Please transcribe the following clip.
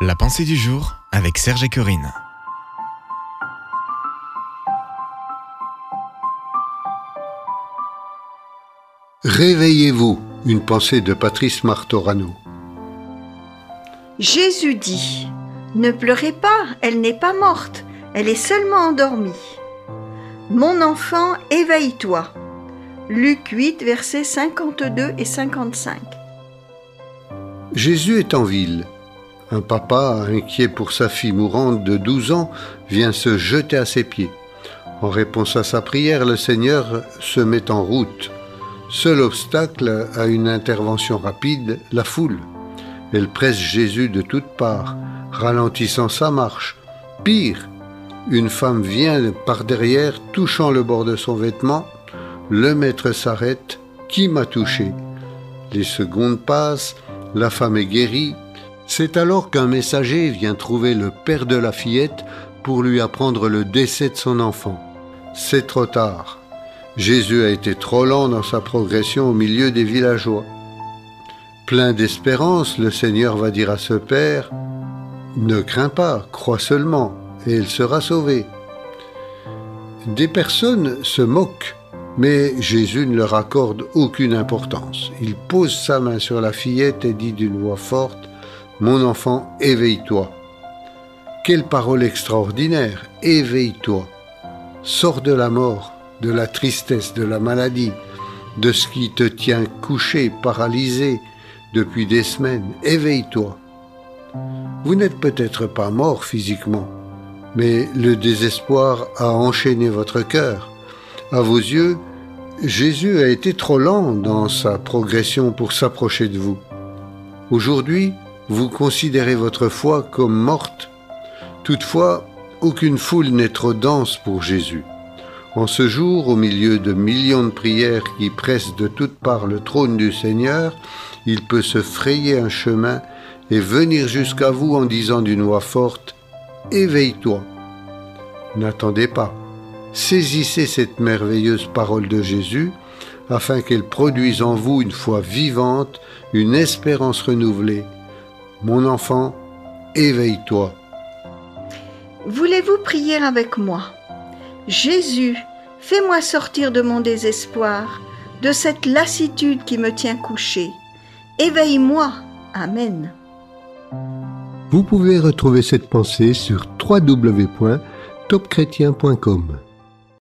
La pensée du jour avec Serge et Corinne. Réveillez-vous, une pensée de Patrice Martorano. Jésus dit, Ne pleurez pas, elle n'est pas morte, elle est seulement endormie. Mon enfant, éveille-toi. Luc 8, versets 52 et 55. Jésus est en ville. Un papa, inquiet pour sa fille mourante de 12 ans, vient se jeter à ses pieds. En réponse à sa prière, le Seigneur se met en route. Seul obstacle à une intervention rapide, la foule. Elle presse Jésus de toutes parts, ralentissant sa marche. Pire, une femme vient par derrière, touchant le bord de son vêtement. Le maître s'arrête. Qui m'a touché? Les secondes passent, la femme est guérie. C'est alors qu'un messager vient trouver le père de la fillette pour lui apprendre le décès de son enfant. C'est trop tard. Jésus a été trop lent dans sa progression au milieu des villageois. Plein d'espérance, le Seigneur va dire à ce père, Ne crains pas, crois seulement, et il sera sauvé. Des personnes se moquent mais Jésus ne leur accorde aucune importance. Il pose sa main sur la fillette et dit d'une voix forte, Mon enfant, éveille-toi. Quelle parole extraordinaire, éveille-toi. Sors de la mort, de la tristesse, de la maladie, de ce qui te tient couché, paralysé depuis des semaines, éveille-toi. Vous n'êtes peut-être pas mort physiquement, mais le désespoir a enchaîné votre cœur. À vos yeux, Jésus a été trop lent dans sa progression pour s'approcher de vous. Aujourd'hui, vous considérez votre foi comme morte. Toutefois, aucune foule n'est trop dense pour Jésus. En ce jour, au milieu de millions de prières qui pressent de toutes parts le trône du Seigneur, il peut se frayer un chemin et venir jusqu'à vous en disant d'une voix forte, Éveille-toi. N'attendez pas saisissez cette merveilleuse parole de Jésus afin qu'elle produise en vous une foi vivante, une espérance renouvelée. Mon enfant, éveille-toi. Voulez-vous prier avec moi? Jésus, fais-moi sortir de mon désespoir, de cette lassitude qui me tient couché. Éveille-moi. Amen. Vous pouvez retrouver cette pensée sur www.topchrétien.com.